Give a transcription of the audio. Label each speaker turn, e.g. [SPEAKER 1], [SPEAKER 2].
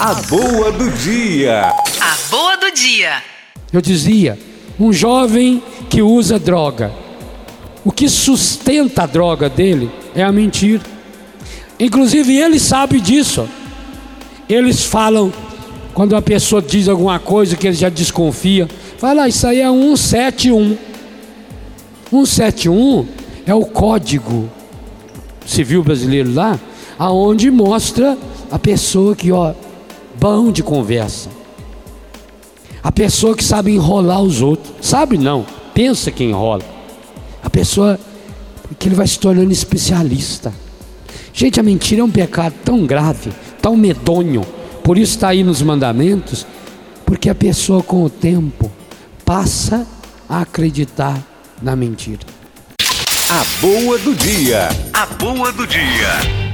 [SPEAKER 1] A boa do dia.
[SPEAKER 2] A boa do dia.
[SPEAKER 3] Eu dizia, um jovem que usa droga. O que sustenta a droga dele é a mentira. Inclusive ele sabe disso. Eles falam quando a pessoa diz alguma coisa que ele já desconfia, fala, ah, isso aí é 171. 171 é o código civil brasileiro lá, aonde mostra a pessoa que, ó, bom de conversa. A pessoa que sabe enrolar os outros. Sabe não, pensa que enrola. A pessoa que ele vai se tornando especialista. Gente, a mentira é um pecado tão grave, tão medonho. Por isso está aí nos mandamentos, porque a pessoa com o tempo passa a acreditar na mentira.
[SPEAKER 1] A boa do dia.
[SPEAKER 2] A boa do dia.